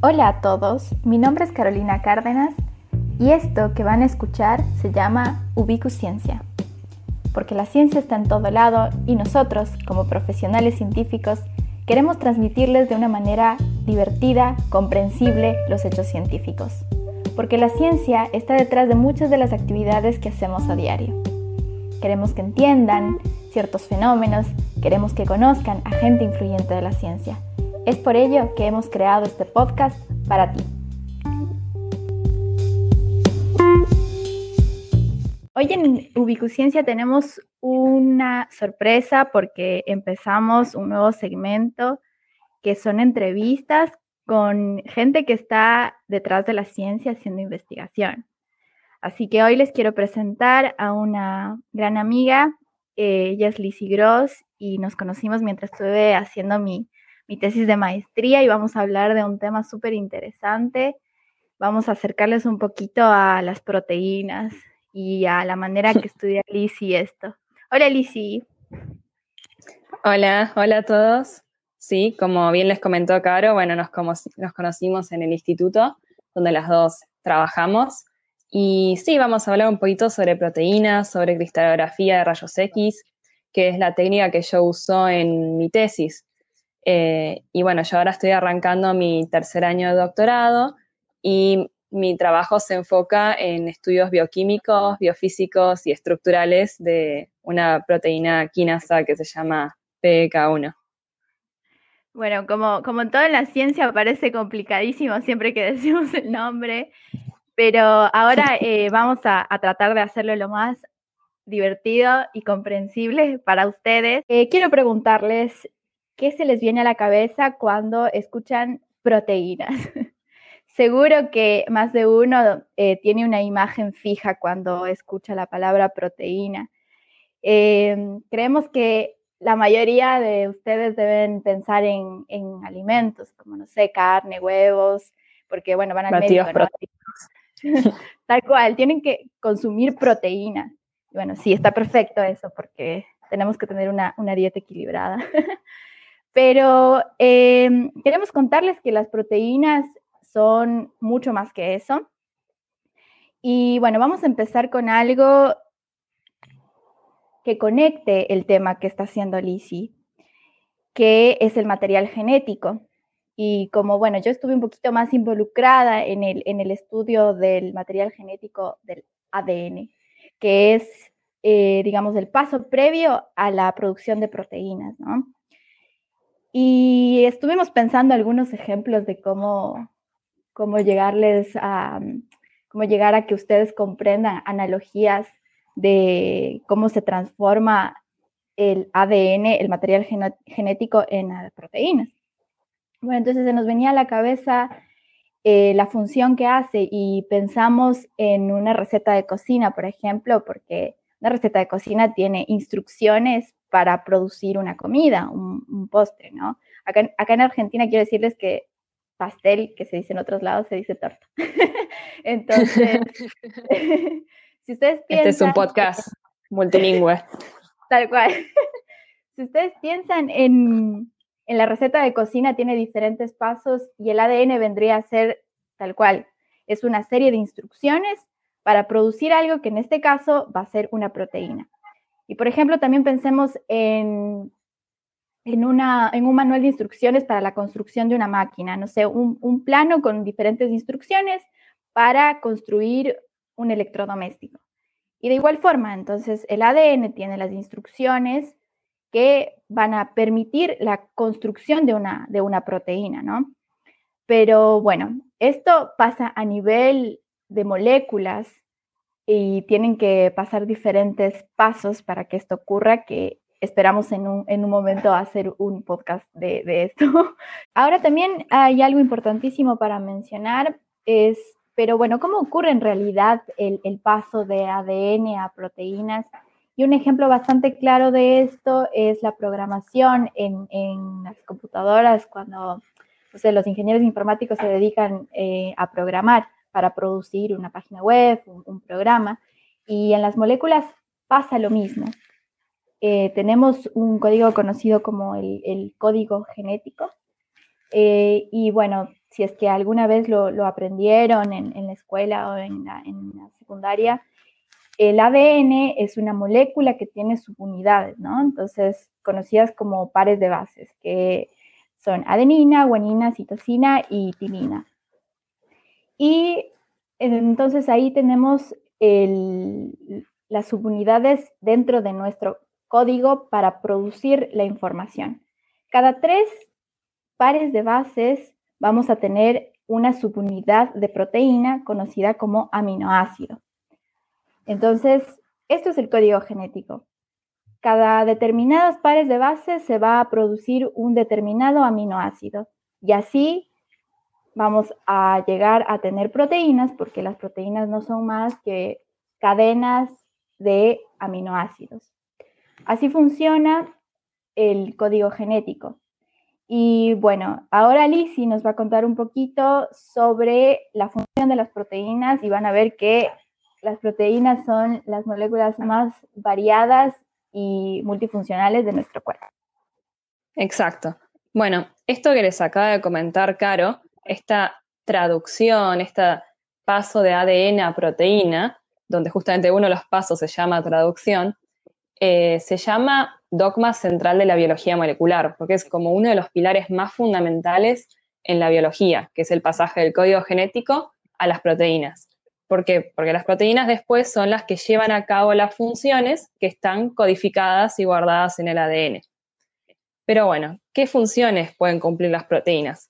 Hola a todos, mi nombre es Carolina Cárdenas y esto que van a escuchar se llama Ubicusciencia, porque la ciencia está en todo lado y nosotros, como profesionales científicos, queremos transmitirles de una manera divertida, comprensible los hechos científicos, porque la ciencia está detrás de muchas de las actividades que hacemos a diario. Queremos que entiendan ciertos fenómenos, queremos que conozcan a gente influyente de la ciencia es por ello que hemos creado este podcast para ti. Hoy en Ubicusciencia tenemos una sorpresa porque empezamos un nuevo segmento que son entrevistas con gente que está detrás de la ciencia haciendo investigación. Así que hoy les quiero presentar a una gran amiga, eh, ella es Lizzie Gross y nos conocimos mientras estuve haciendo mi, mi tesis de maestría y vamos a hablar de un tema súper interesante. Vamos a acercarles un poquito a las proteínas y a la manera que estudia Lizzie esto. Hola Lizzie. Hola, hola a todos. Sí, como bien les comentó Caro, bueno, nos, nos conocimos en el instituto donde las dos trabajamos. Y sí, vamos a hablar un poquito sobre proteínas, sobre cristalografía de rayos X, que es la técnica que yo uso en mi tesis. Eh, y bueno, yo ahora estoy arrancando mi tercer año de doctorado y mi trabajo se enfoca en estudios bioquímicos, biofísicos y estructurales de una proteína quinasa que se llama PK1. Bueno, como, como en la ciencia parece complicadísimo siempre que decimos el nombre, pero ahora eh, vamos a, tratar de hacerlo lo más divertido y comprensible para ustedes. Eh, quiero preguntarles, ¿qué se les viene a la cabeza cuando escuchan proteínas? Seguro que más de uno eh, tiene una imagen fija cuando escucha la palabra proteína. Em, creemos que la mayoría de ustedes deben pensar en, alimentos, como, no sé, carne, huevos, porque, bueno, van al médico, Tal cual, tienen que consumir proteína. Bueno, sí, está perfecto eso, porque tenemos que tener una, una dieta equilibrada. Pero em, queremos contarles que las proteínas son mucho más que eso. Y bueno, vamos a empezar con algo que conecte el tema que está haciendo Lizzie, que es el material genético. Y como, bueno, yo estuve un poquito más involucrada en el, en el estudio del material genético del ADN, que es, eh, digamos, el paso previo a la producción de proteínas, ¿no? Y estuvimos pensando algunos ejemplos de cómo, cómo llegarles a, cómo llegar a que ustedes comprendan analogías de cómo se transforma el ADN, el material genético, en proteínas. Bueno, entonces se nos venía a la cabeza eh, la función que hace y pensamos en una receta de cocina, por ejemplo, porque una receta de cocina tiene instrucciones para producir una comida, un, postre, ¿no? Acá, acá, en Argentina quiero decirles que pastel, que se dice en otros lados, se dice torta. Entonces, si ustedes piensan... Este es un podcast multilingüe. Tal cual. si ustedes piensan en, en la receta de cocina, tiene diferentes pasos y el ADN vendría a ser tal cual. Es una serie de instrucciones para producir algo que en este caso va a ser una proteína. Y por ejemplo, también pensemos en, en, una, en un manual de instrucciones para la construcción de una máquina, no sé, un, un plano con diferentes instrucciones para construir un electrodoméstico. Y de igual forma, entonces el ADN tiene las instrucciones que van a permitir la construcción de una, de una proteína, ¿no? Pero bueno, esto pasa a nivel de moléculas y tienen que pasar diferentes pasos para que esto ocurra, que esperamos en un, en un momento hacer un podcast de, de, esto. Ahora también hay algo importantísimo para mencionar, es, pero bueno, ¿cómo ocurre en realidad el, el paso de ADN a proteínas? Y un ejemplo bastante claro de esto es la programación en, en las computadoras cuando los ingenieros informáticos se dedican eh, a programar para producir una página web, un, programa. Y en las moléculas pasa lo mismo. Eh, tenemos un código conocido como el, código genético. Eh, y bueno, si es que alguna vez lo, aprendieron en, la escuela o en la, secundaria, el ADN es una molécula que tiene subunidades, ¿no? Entonces, conocidas como pares de bases, que son adenina, guanina, citosina y timina. Y entonces ahí tenemos las subunidades dentro de nuestro código para producir la información. Cada tres pares de bases vamos a tener una subunidad de proteína conocida como aminoácido. Entonces, esto es el código genético. Cada determinados pares de bases se va a producir un determinado aminoácido y así vamos a llegar a tener proteínas porque las proteínas no son más que cadenas de aminoácidos. Así funciona el código genético. Y bueno, ahora Lizzie nos va a contar un poquito sobre la función de las proteínas y van a ver que las proteínas son las moléculas más variadas y multifuncionales de nuestro cuerpo. Exacto. Bueno, esto que les acaba de comentar Caro, esta traducción, este paso de ADN a proteína, donde justamente uno de los pasos se llama traducción, eh, se llama dogma central de la biología molecular, porque es como uno de los pilares más fundamentales en la biología, que es el pasaje del código genético a las proteínas. ¿Por qué? Porque las proteínas después son las que llevan a cabo las funciones que están codificadas y guardadas en el ADN. Pero bueno, ¿qué funciones pueden cumplir las proteínas?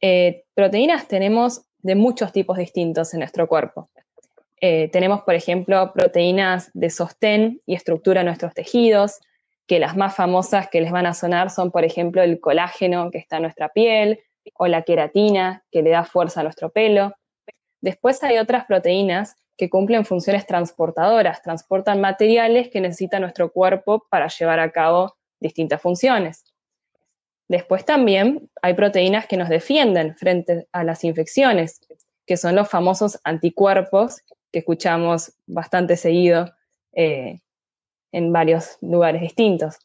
Eh, proteínas tenemos de muchos tipos distintos en nuestro cuerpo. Eh, tenemos, por ejemplo, proteínas de sostén y estructura en nuestros tejidos, que las más famosas que les van a sonar son, por ejemplo, el colágeno que está en nuestra piel o la queratina que le da fuerza a nuestro pelo. Después hay otras proteínas que cumplen funciones transportadoras, transportan materiales que necesita nuestro cuerpo para llevar a cabo distintas funciones. Después también hay proteínas que nos defienden frente a las infecciones, que son los famosos anticuerpos que escuchamos bastante seguido eh, en varios lugares distintos.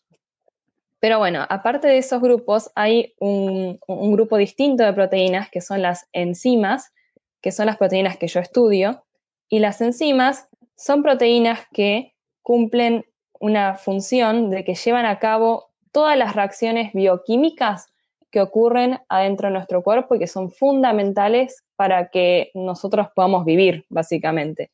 Pero bueno, aparte de esos grupos, hay un, grupo distinto de proteínas que son las enzimas, que son las proteínas que yo estudio, y las enzimas son proteínas que cumplen una función de que llevan a cabo todas las reacciones bioquímicas que ocurren adentro de nuestro cuerpo y que son fundamentales para que nosotros podamos vivir, básicamente.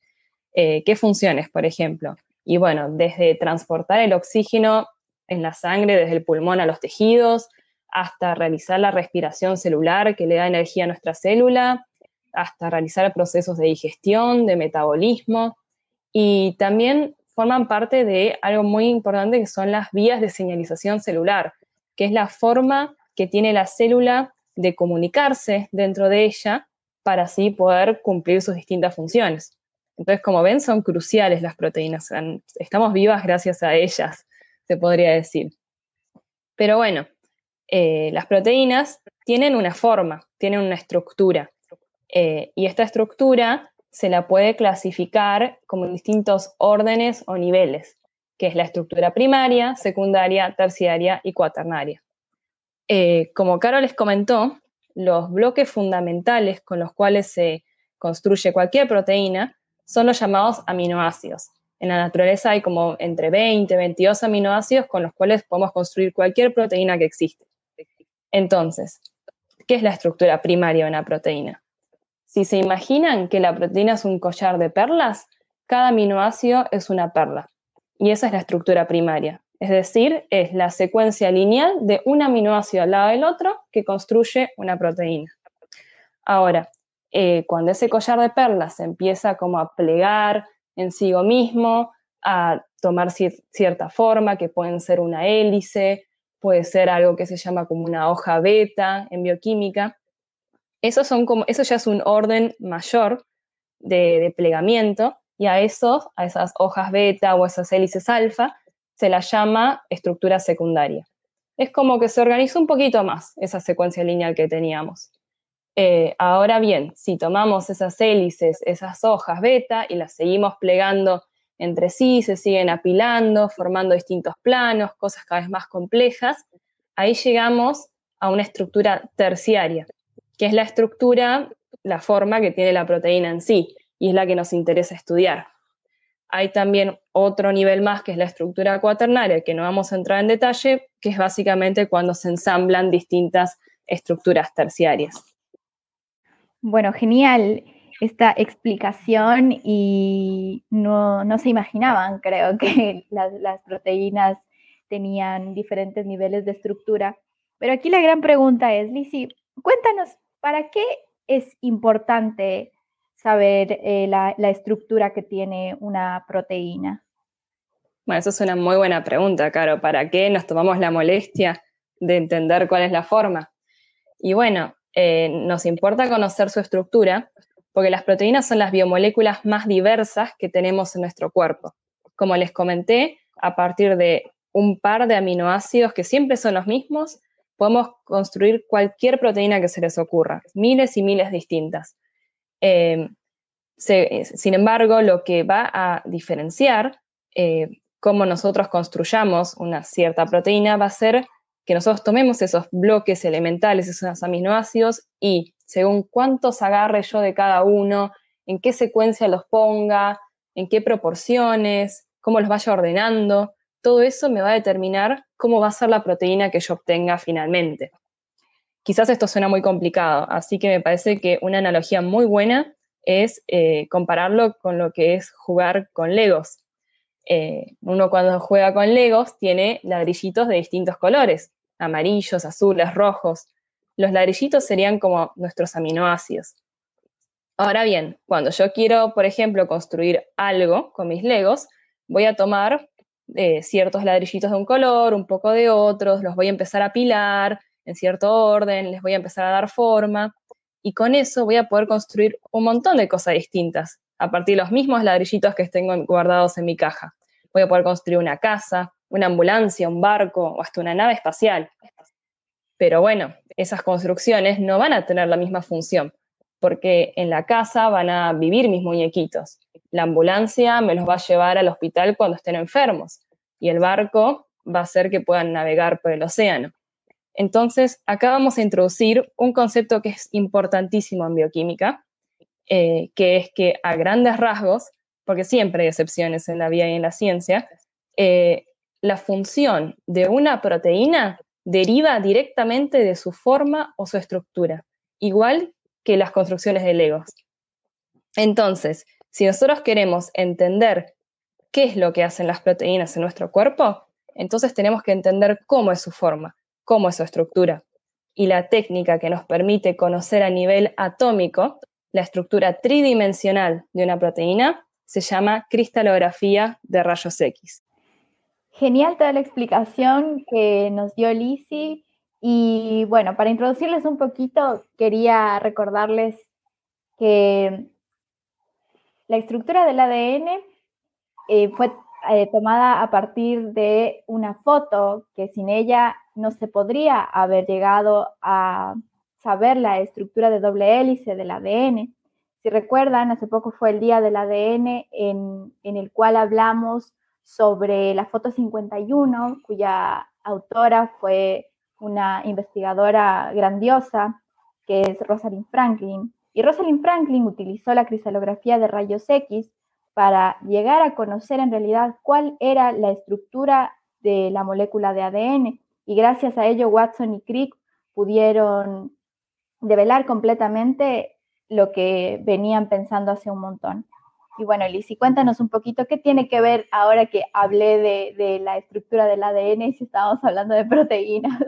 Eh, ¿Qué funciones, por ejemplo? Y bueno, desde transportar el oxígeno en la sangre, desde el pulmón a los tejidos, hasta realizar la respiración celular que le da energía a nuestra célula, hasta realizar procesos de digestión, de metabolismo. Y también forman parte de algo muy importante que son las vías de señalización celular, que es la forma que tiene la célula de comunicarse dentro de ella para así poder cumplir sus distintas funciones. Entonces, como ven, son cruciales las proteínas. Estamos vivas gracias a ellas, se podría decir. Pero bueno, eh, las proteínas tienen una forma, tienen una estructura. Eh, y esta estructura se la puede clasificar como en distintos órdenes o niveles, que es la estructura primaria, secundaria, terciaria y cuaternaria. Eh, como Caro les comentó, los bloques fundamentales con los cuales se construye cualquier proteína son los llamados aminoácidos. En la naturaleza hay como entre 20 y 22 aminoácidos con los cuales podemos construir cualquier proteína que existe. Entonces, ¿qué es la estructura primaria de una proteína? Si se imaginan que la proteína es un collar de perlas, cada aminoácido es una perla. Y esa es la estructura primaria. Es decir, es la secuencia lineal de un aminoácido al lado del otro que construye una proteína. Ahora, eh, cuando ese collar de perlas empieza como a plegar en sí mismo, a tomar cierta forma, que pueden ser una hélice, puede ser algo que se llama como una hoja beta en bioquímica. Eso, son como, eso ya es un orden mayor de, plegamiento y a, esos, a esas hojas beta o esas hélices alfa se la llama estructura secundaria. Es como que se organiza un poquito más esa secuencia lineal que teníamos. Eh, ahora bien, si tomamos esas hélices, esas hojas beta y las seguimos plegando entre sí, se siguen apilando, formando distintos planos, cosas cada vez más complejas, ahí llegamos a una estructura terciaria. Que es la estructura, la forma que tiene la proteína en sí, y es la que nos interesa estudiar. Hay también otro nivel más, que es la estructura cuaternaria, que no vamos a entrar en detalle, que es básicamente cuando se ensamblan distintas estructuras terciarias. Bueno, genial esta explicación y no, se imaginaban, creo, que las, proteínas tenían diferentes niveles de estructura. Pero aquí la gran pregunta es, Lizzie, cuéntanos, ¿para qué es importante saber eh, la, estructura que tiene una proteína? Bueno, eso es una muy buena pregunta, Caro. ¿Para qué nos tomamos la molestia de entender cuál es la forma? Y bueno, eh, nos importa conocer su estructura porque las proteínas son las biomoléculas más diversas que tenemos en nuestro cuerpo. Como les comenté, a partir de un par de aminoácidos que siempre son los mismos, podemos construir cualquier proteína que se les ocurra, miles y miles distintas. Eh, sin embargo, lo que va a diferenciar eh, cómo nosotros construyamos una cierta proteína va a ser que nosotros tomemos esos bloques elementales, esos aminoácidos, y según cuántos agarre yo de cada uno, en qué secuencia los ponga, en qué proporciones, cómo los vaya ordenando, todo eso me va a determinar cómo va a ser la proteína que yo obtenga finalmente. Quizás esto suena muy complicado, así que me parece que una analogía muy buena es eh, compararlo con lo que es jugar con Legos. Eh, uno cuando juega con Legos tiene ladrillitos de distintos colores amarillos, azules, rojos. Los ladrillitos serían como nuestros aminoácidos. Ahora bien, cuando yo quiero, por ejemplo, construir algo con mis legos, voy a tomar eh, ciertos ladrillitos de un color, un poco de otros, los voy a empezar a apilar en cierto orden, les voy a empezar a dar forma y con eso voy a poder construir un montón de cosas distintas a partir de los mismos ladrillitos que tengo guardados en mi caja. Voy a poder construir una casa, una ambulancia, un barco o hasta una nave espacial. Pero bueno, esas construcciones no van a tener la misma función, porque en la casa van a vivir mis muñequitos. La ambulancia me los va a llevar al hospital cuando estén enfermos y el barco va a hacer que puedan navegar por el océano. Entonces, acá vamos a introducir un concepto que es importantísimo en bioquímica, eh, que es que a grandes rasgos, porque siempre hay excepciones en la vida y en la ciencia, eh, la función de una proteína deriva directamente de su forma o su estructura, igual que las construcciones de Legos. Entonces, si nosotros queremos entender qué es lo que hacen las proteínas en nuestro cuerpo, entonces tenemos que entender cómo es su forma, cómo es su estructura. Y la técnica que nos permite conocer a nivel atómico la estructura tridimensional de una proteína se llama cristalografía de rayos X. Genial toda la explicación que nos dio Lizzie. Y bueno, para introducirles un poquito, quería recordarles que la estructura del ADN eh, fue eh, tomada a partir de una foto que sin ella no se podría haber llegado a saber la estructura de doble hélice del ADN. Si recuerdan, hace poco fue el día del ADN en, en el cual hablamos sobre la foto 51, cuya autora fue una investigadora grandiosa, que es Rosalind Franklin. Y Rosalind Franklin utilizó la cristalografía de rayos X para llegar a conocer en realidad cuál era la estructura de la molécula de ADN. Y gracias a ello, Watson y Crick pudieron develar completamente lo que venían pensando hace un montón. Y bueno, Lizzy, cuéntanos un poquito qué tiene que ver ahora que hablé de, la estructura del ADN y si estábamos hablando de proteínas.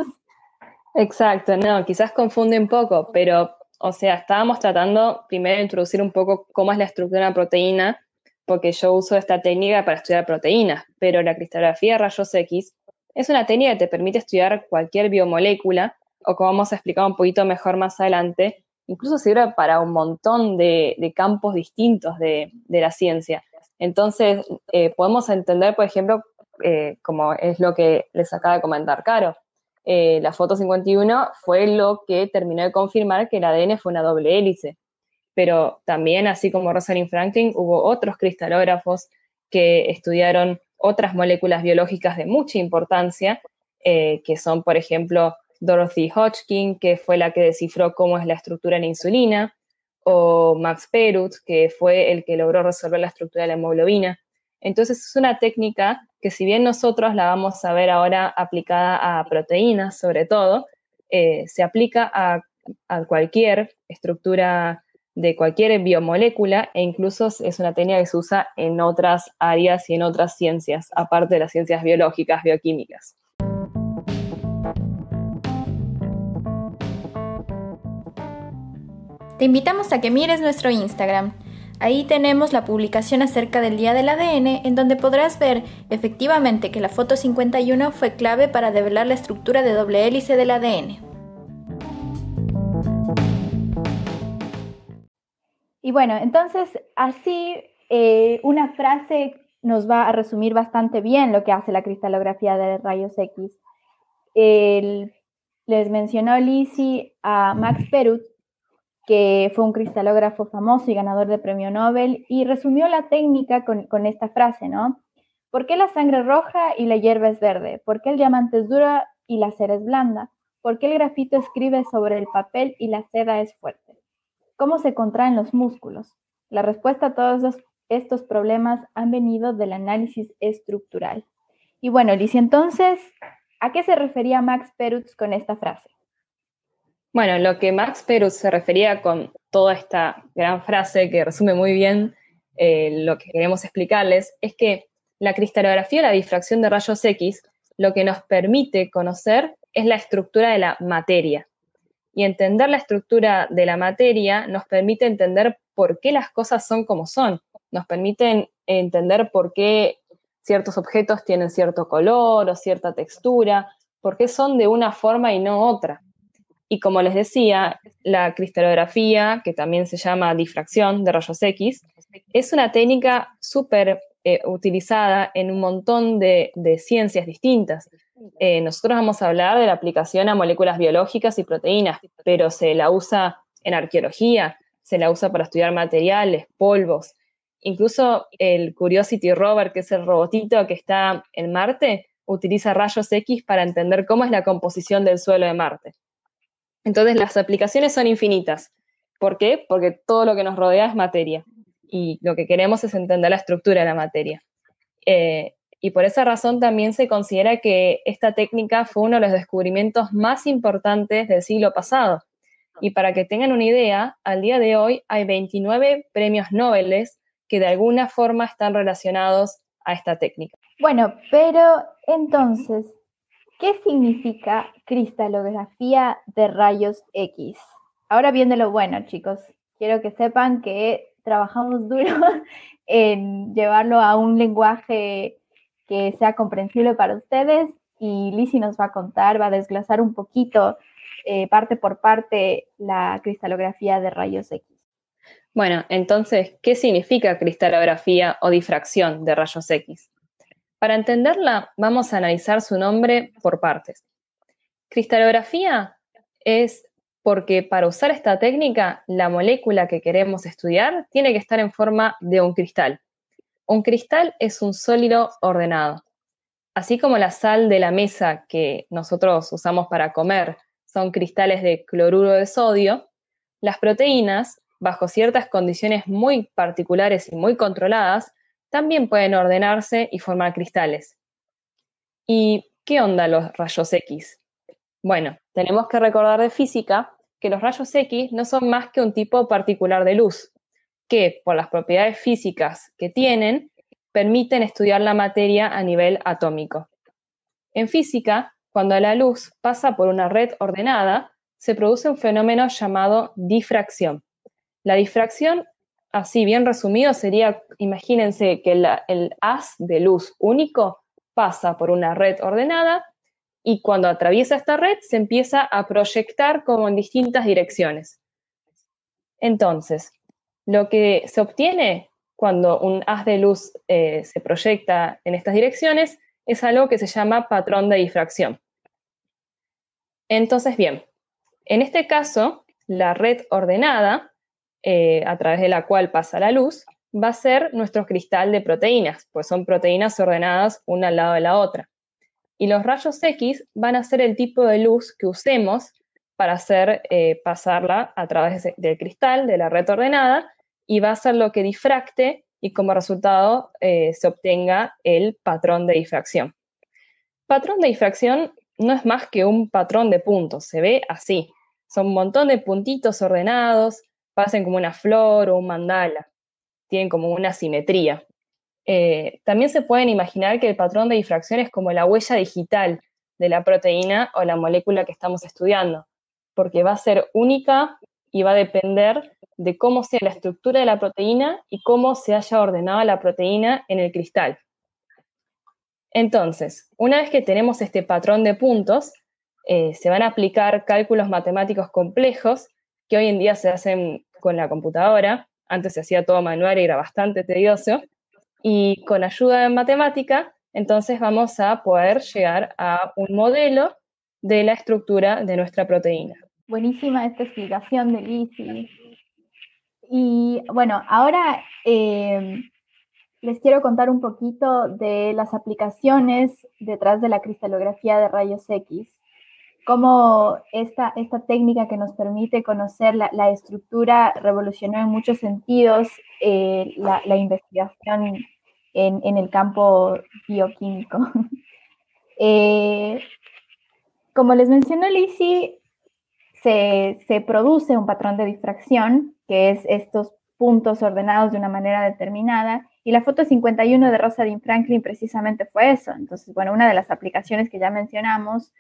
Exacto, no, quizás confunde un poco, pero, o sea, estábamos tratando primero de introducir un poco cómo es la estructura de una proteína, porque yo uso esta técnica para estudiar proteínas, pero la cristalografía de rayos X es una técnica que te permite estudiar cualquier biomolécula, o como vamos a explicar un poquito mejor más adelante, incluso sirve para un montón de, campos distintos de, la ciencia. Entonces, eh, podemos entender, por ejemplo, eh, como es lo que les acaba de comentar Caro, eh, la foto 51 fue lo que terminó de confirmar que el ADN fue una doble hélice. Pero también, así como Rosalind Franklin, hubo otros cristalógrafos que estudiaron otras moléculas biológicas de mucha importancia, que son, por ejemplo, Dorothy Hodgkin, que fue la que descifró cómo es la estructura en la insulina, o Max Perut, que fue el que logró resolver la estructura de la hemoglobina. Entonces es una técnica que si bien nosotros la vamos a ver ahora aplicada a proteínas sobre todo, eh, se aplica a, a, cualquier estructura de cualquier biomolécula e incluso es una técnica que se usa en otras áreas y en otras ciencias, aparte de las ciencias biológicas, bioquímicas. Te invitamos a que mires nuestro Instagram. Ahí tenemos la publicación acerca del Día del ADN, en donde podrás ver efectivamente que la foto 51 fue clave para develar la estructura de doble hélice del ADN. Y bueno, entonces así eh, una frase nos va a resumir bastante bien lo que hace la cristalografía de rayos X. les mencionó Lizzie a Max Perut, que fue un cristalógrafo famoso y ganador de premio Nobel, y resumió la técnica con, esta frase, ¿no? ¿Por qué la sangre es roja y la hierba es verde? ¿Por qué el diamante es duro y la cera es blanda? ¿Por qué el grafito escribe sobre el papel y la seda es fuerte? ¿Cómo se contraen los músculos? La respuesta a todos estos problemas han venido del análisis estructural. Y bueno, Lizy, entonces, ¿a qué se refería Max Perutz con esta frase? Bueno, lo que Max Perutz se refería con toda esta gran frase que resume muy bien eh, lo que queremos explicarles es que la cristalografía, la difracción de rayos X, lo que nos permite conocer es la estructura de la materia. Y entender la estructura de la materia nos permite entender por qué las cosas son como son, nos permite entender por qué ciertos objetos tienen cierto color o cierta textura, por qué son de una forma y no otra. Y como les decía, la cristalografía, que también se llama difracción de rayos X, es una técnica súper eh, utilizada en un montón de, ciencias distintas. Eh, nosotros vamos a hablar de la aplicación a moléculas biológicas y proteínas, pero se la usa en arqueología, se la usa para estudiar materiales, polvos. Incluso el Curiosity Rover, que es el robotito que está en Marte, utiliza rayos X para entender cómo es la composición del suelo de Marte. Entonces las aplicaciones son infinitas. ¿Por qué? Porque todo lo que nos rodea es materia y lo que queremos es entender la estructura de la materia. Eh, y por esa razón también se considera que esta técnica fue uno de los descubrimientos más importantes del siglo pasado. Y para que tengan una idea, al día de hoy hay 29 premios Nobel que de alguna forma están relacionados a esta técnica. Bueno, pero entonces, ¿Qué significa cristalografía de rayos X? Ahora viene lo bueno, chicos. Quiero que sepan que trabajamos duro en llevarlo a un lenguaje que sea comprensible para ustedes y Lizzie nos va a contar, va a desglosar un poquito eh, parte por parte la cristalografía de rayos X. Bueno, entonces, ¿qué significa cristalografía o difracción de rayos X? Para entenderla, vamos a analizar su nombre por partes. Cristalografía es porque para usar esta técnica, la molécula que queremos estudiar tiene que estar en forma de un cristal. Un cristal es un sólido ordenado. Así como la sal de la mesa que nosotros usamos para comer son cristales de cloruro de sodio, las proteínas, bajo ciertas condiciones muy particulares y muy controladas, también pueden ordenarse y formar cristales. ¿Y qué onda los rayos X? Bueno, tenemos que recordar de física que los rayos X no son más que un tipo particular de luz, que por las propiedades físicas que tienen, permiten estudiar la materia a nivel atómico. En física, cuando la luz pasa por una red ordenada, se produce un fenómeno llamado difracción. La difracción así bien resumido, sería, imagínense que el haz de luz único pasa por una red ordenada y cuando atraviesa esta red se empieza a proyectar como en distintas direcciones. Entonces, lo que se obtiene cuando un haz de luz eh, se proyecta en estas direcciones es algo que se llama patrón de difracción. Entonces, bien, en este caso, la red ordenada eh, a través de la cual pasa la luz, va a ser nuestro cristal de proteínas, pues son proteínas ordenadas una al lado de la otra. y los rayos X van a ser el tipo de luz que usemos para hacer eh, pasarla a través del cristal, de la red ordenada, y va a ser lo que difracte y como resultado eh, se obtenga el patrón de difracción. Patrón de difracción no es más que un patrón de puntos, se ve así. Son un montón de puntitos ordenados, pasen como una flor o un mandala, tienen como una simetría. Eh, también se pueden imaginar que el patrón de difracción es como la huella digital de la proteína o la molécula que estamos estudiando, porque va a ser única y va a depender de cómo sea la estructura de la proteína y cómo se haya ordenado la proteína en el cristal. Entonces, una vez que tenemos este patrón de puntos, eh, se van a aplicar cálculos matemáticos complejos que hoy en día se hacen con la computadora. Antes se hacía todo manual y era bastante tedioso. Y con ayuda de matemática, entonces vamos a poder llegar a un modelo de la estructura de nuestra proteína. Buenísima esta explicación de. Y bueno, ahora eh, les quiero contar un poquito de las aplicaciones detrás de la cristalografía de rayos X, cómo esta, esta técnica que nos permite conocer la, estructura revolucionó en muchos sentidos eh, la, investigación en, el campo bioquímico. Eh, como les mencionó Lizzie, se, se produce un patrón de difracción que es estos puntos ordenados de una manera determinada. Y la foto 51 de Rosalind Franklin precisamente fue eso. Entonces, bueno, una de las aplicaciones que ya mencionamos,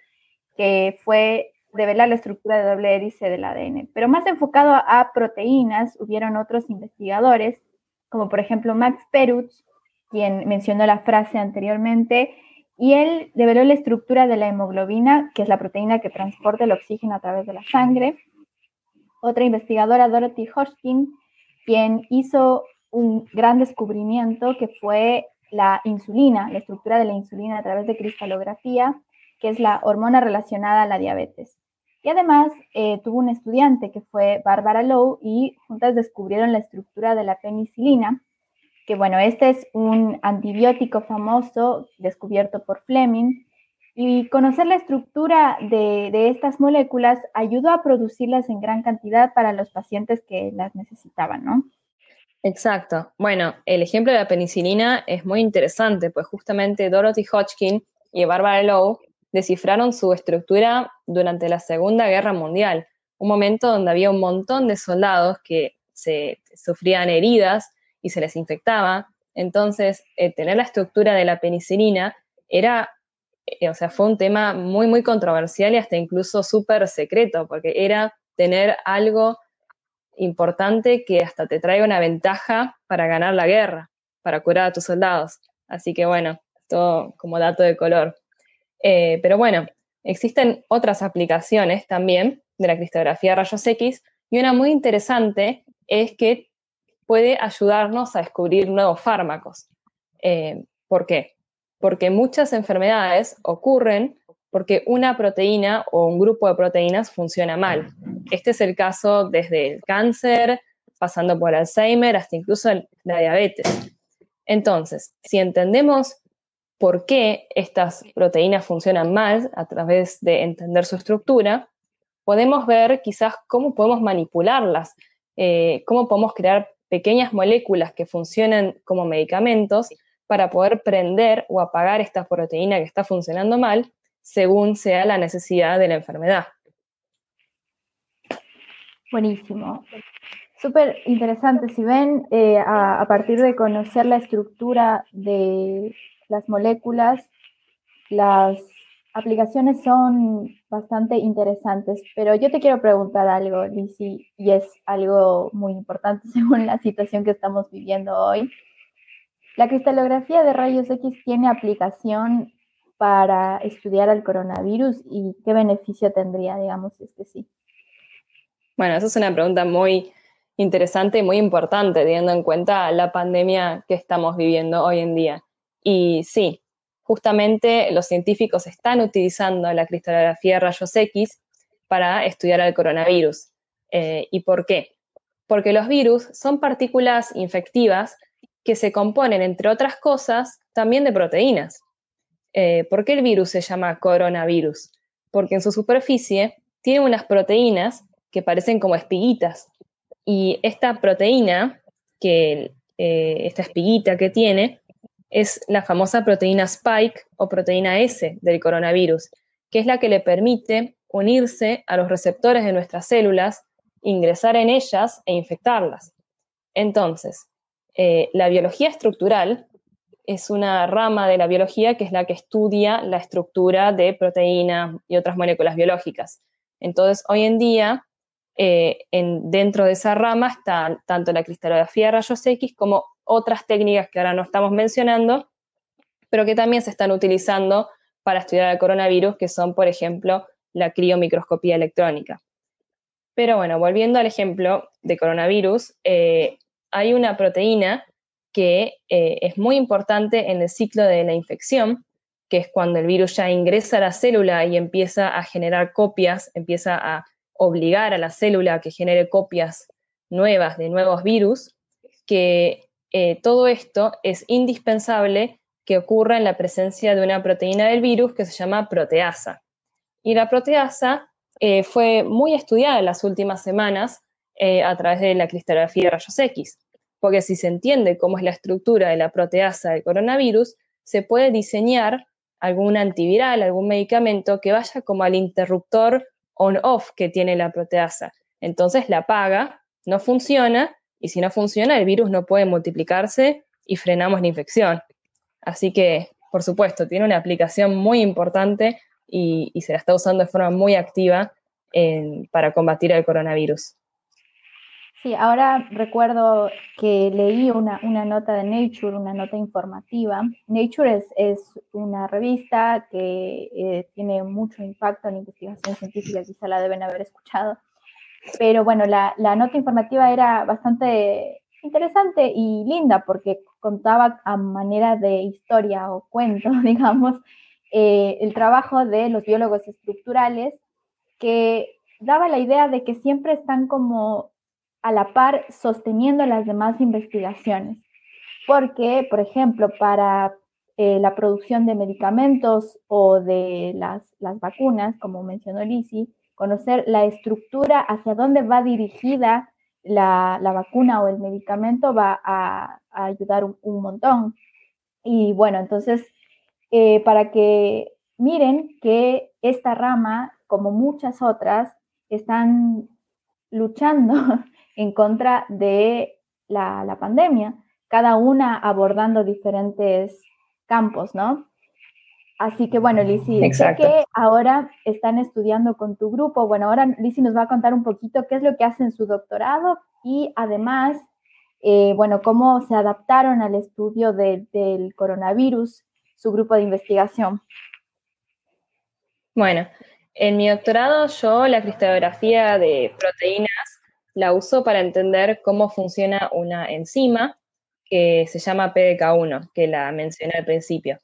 que fue develar la estructura de doble hélice del ADN. Pero más enfocado a proteínas, hubieron otros investigadores, como por ejemplo Max Perutz, quien mencionó la frase anteriormente, y él develó la estructura de la hemoglobina, que es la proteína que transporta el oxígeno a través de la sangre, otra investigadora, Dorothy Hodgkin, quien hizo un gran descubrimiento que fue la insulina, la estructura de la insulina a través de cristalografía, que es la hormona relacionada a la diabetes. Y además eh, tuvo un estudiante que fue Barbara Lowe y juntas descubrieron la estructura de la penicilina, que bueno, este es un antibiótico famoso descubierto por Fleming y conocer la estructura de, estas moléculas ayudó a producirlas en gran cantidad para los pacientes que las necesitaban, ¿no? Exacto. Bueno, el ejemplo de la penicilina es muy interesante, pues justamente Dorothy Hodgkin y Barbara Lowe descifraron su estructura durante la Segunda Guerra Mundial, un momento donde había un montón de soldados que se sufrían heridas y se les infectaba. Entonces, eh, tener la estructura de la penicilina era eh, o sea, fue un tema muy, muy controversial y hasta incluso súper secreto, porque era tener algo importante que hasta te traiga una ventaja para ganar la guerra, para curar a tus soldados. Así que bueno, todo como dato de color. Eh, pero bueno, existen otras aplicaciones también de la cristalografía de rayos X y una muy interesante es que puede ayudarnos a descubrir nuevos fármacos. Eh, ¿Por qué? porque muchas enfermedades ocurren porque una proteína o un grupo de proteínas funciona mal. Este es el caso desde el cáncer, pasando por Alzheimer, hasta incluso la diabetes. Entonces, si entendemos por qué estas proteínas funcionan mal a través de entender su estructura, podemos ver quizás cómo podemos manipularlas, eh, cómo podemos crear pequeñas moléculas que funcionen como medicamentos para poder prender o apagar esta proteína que está funcionando mal según sea la necesidad de la enfermedad. Buenísimo. Súper interesante. Si ven, eh, a, partir de conocer la estructura de las moléculas, las aplicaciones son bastante interesantes. Pero yo te quiero preguntar algo, Lizzie, y es algo muy importante según la situación que estamos viviendo hoy. La cristalografía de rayos X tiene aplicación para estudiar al coronavirus y qué beneficio tendría, digamos, si es que sí. Bueno, esa es una pregunta muy interesante y muy importante, teniendo en cuenta la pandemia que estamos viviendo hoy en día. Y sí, justamente los científicos están utilizando la cristalografía de rayos X para estudiar al coronavirus. Eh, ¿Y por qué? Porque los virus son partículas infectivas que se componen, entre otras cosas, también de proteínas. eh, ¿por qué el virus se llama coronavirus? Porque en su superficie tiene unas proteínas que parecen como espiguitas. Y esta proteína, que eh, esta espiguita que tiene, es la famosa proteína spike o proteína S del coronavirus, que es la que le permite unirse a los receptores de nuestras células, ingresar en ellas e infectarlas. Entonces, eh, la biología estructural es una rama de la biología que es la que estudia la estructura de proteínas y otras moléculas biológicas. Entonces, hoy en día, eh, dentro de esa rama está tanto la cristalografía de rayos X como otras técnicas que ahora no estamos mencionando, pero que también se están utilizando para estudiar el coronavirus, que son, por ejemplo, la criomicroscopía electrónica. Pero bueno, volviendo al ejemplo de coronavirus, eh, hay una proteína que eh, es muy importante en el ciclo de la infección, que es cuando el virus ya ingresa a la célula y empieza a generar copias, empieza a obligar a la célula a que genere copias nuevas de nuevos virus, que eh, todo esto es indispensable que ocurra en la presencia de una proteína del virus que se llama proteasa. Y la proteasa eh, fue muy estudiada en las últimas semanas a través de la cristalografía de rayos X porque si se entiende cómo es la estructura de la proteasa del coronavirus, se puede diseñar algún antiviral, algún medicamento que vaya como al interruptor on-off que tiene la proteasa. Entonces la apaga, no funciona, y si no funciona, el virus no puede multiplicarse y frenamos la infección. Así que, por supuesto, tiene una aplicación muy importante y, se la está usando de forma muy activa para combatir el coronavirus. Sí, ahora recuerdo que leí una, nota de Nature, una nota informativa. Nature es, una revista que eh, tiene mucho impacto en investigación científica, quizá la deben haber escuchado. Pero bueno, la, nota informativa era bastante interesante y linda porque contaba a manera de historia o cuento, digamos, eh, el trabajo de los biólogos estructurales que daba la idea de que siempre están como a la par sosteniendo las demás investigaciones. Porque, por ejemplo, para eh, la producción de medicamentos o de las, vacunas, como mencionó Lisi, conocer la estructura hacia dónde va dirigida la, vacuna o el medicamento va a, ayudar un, montón. Y bueno, entonces, eh, para que miren que esta rama, como muchas otras, están luchando en contra de la, pandemia, cada una abordando diferentes campos, ¿no? Así que bueno, Lizzy, sé que ahora están estudiando con tu grupo. Bueno, ahora Lizzy nos va a contar un poquito qué es lo que hace en su doctorado y además, eh, bueno, cómo se adaptaron al estudio del coronavirus, su grupo de investigación. Bueno, en mi doctorado yo la cristalografía de proteínas la uso para entender cómo funciona una enzima que se llama PDK1, que la mencioné al principio,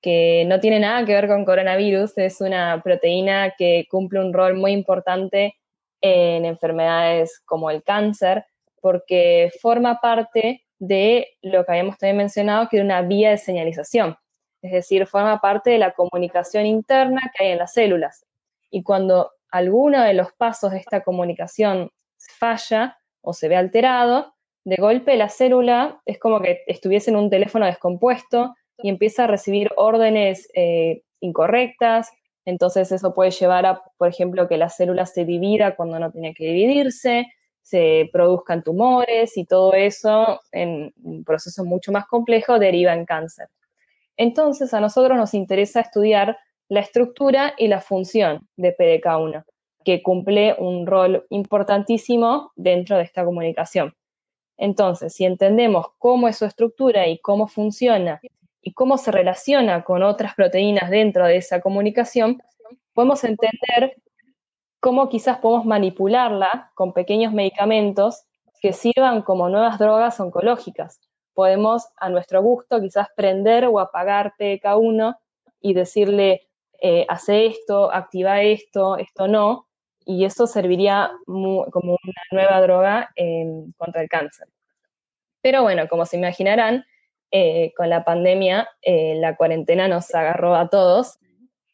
que no tiene nada que ver con coronavirus, es una proteína que cumple un rol muy importante en enfermedades como el cáncer, porque forma parte de lo que habíamos también mencionado, que era una vía de señalización, es decir, forma parte de la comunicación interna que hay en las células. Y cuando alguno de los pasos de esta comunicación falla o se ve alterado, de golpe la célula es como que estuviese en un teléfono descompuesto y empieza a recibir órdenes eh, incorrectas. Entonces eso puede llevar a, por ejemplo, que la célula se divida cuando no tiene que dividirse, se produzcan tumores y todo eso en un proceso mucho más complejo deriva en cáncer. Entonces a nosotros nos interesa estudiar la estructura y la función de PDK1 que cumple un rol importantísimo dentro de esta comunicación. Entonces, si entendemos cómo es su estructura y cómo funciona y cómo se relaciona con otras proteínas dentro de esa comunicación, podemos entender cómo quizás podemos manipularla con pequeños medicamentos que sirvan como nuevas drogas oncológicas. Podemos a nuestro gusto quizás prender o apagar PK1 y decirle, eh, hace esto, activa esto, esto no, y eso serviría como una nueva droga contra el cáncer. Pero bueno, como se imaginarán, eh, con la pandemia, eh, la cuarentena nos agarró a todos,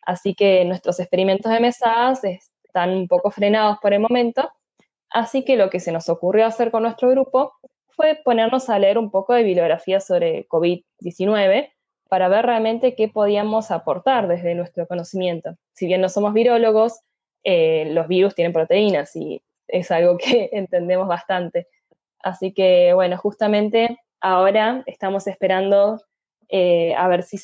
así que nuestros experimentos de mesadas están un poco frenados por el momento, así que lo que se nos ocurrió hacer con nuestro grupo fue ponernos a leer un poco de bibliografía sobre COVID-19 para ver realmente qué podíamos aportar desde nuestro conocimiento. Si bien no somos virólogos, eh, los virus tienen proteínas y es algo que entendemos bastante. Así que, bueno, justamente ahora estamos esperando eh, a ver si,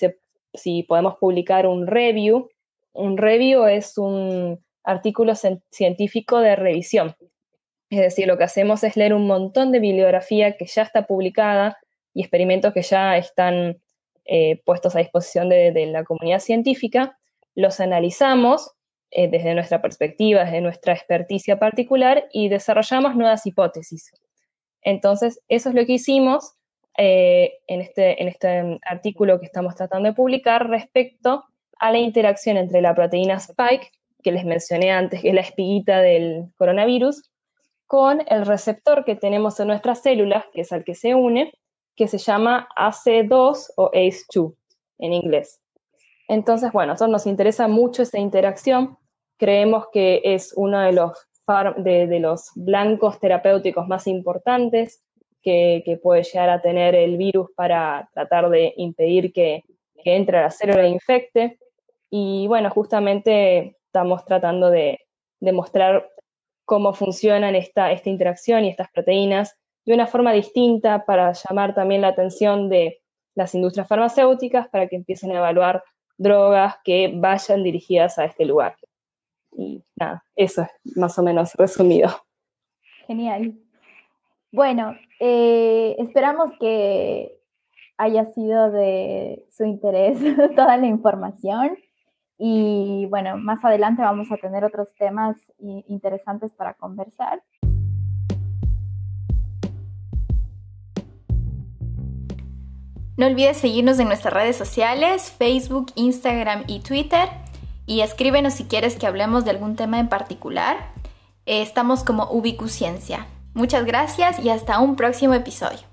si podemos publicar un review. Un review es un artículo científico de revisión. Es decir, lo que hacemos es leer un montón de bibliografía que ya está publicada y experimentos que ya están eh, puestos a disposición de, la comunidad científica, los analizamos eh, desde nuestra perspectiva, desde nuestra experticia particular y desarrollamos nuevas hipótesis. Entonces, eso es lo que hicimos eh, en, este, en este artículo que estamos tratando de publicar respecto a la interacción entre la proteína Spike, que les mencioné antes, que es la espiguita del coronavirus, con el receptor que tenemos en nuestras células, que es al que se une, que se llama AC2 o ACE2 en inglés. Entonces, bueno, nosotros nos interesa mucho esa interacción. Creemos que es uno de los, de los blancos terapéuticos más importantes que, puede llegar a tener el virus para tratar de impedir que, entre a la célula e infecte. Y bueno, justamente estamos tratando de demostrar cómo funcionan esta, esta interacción y estas proteínas de una forma distinta para llamar también la atención de las industrias farmacéuticas para que empiecen a evaluar drogas que vayan dirigidas a este lugar. Y nada, eso es más o menos resumido. Genial. Bueno, eh, esperamos que haya sido de su interés toda la información. Y bueno, más adelante vamos a tener otros temas interesantes para conversar. No olvides seguirnos en nuestras redes sociales, Facebook, Instagram y Twitter. Y escríbenos si quieres que hablemos de algún tema en particular. Eh, estamos como Ubicuciencia. Muchas gracias y hasta un próximo episodio.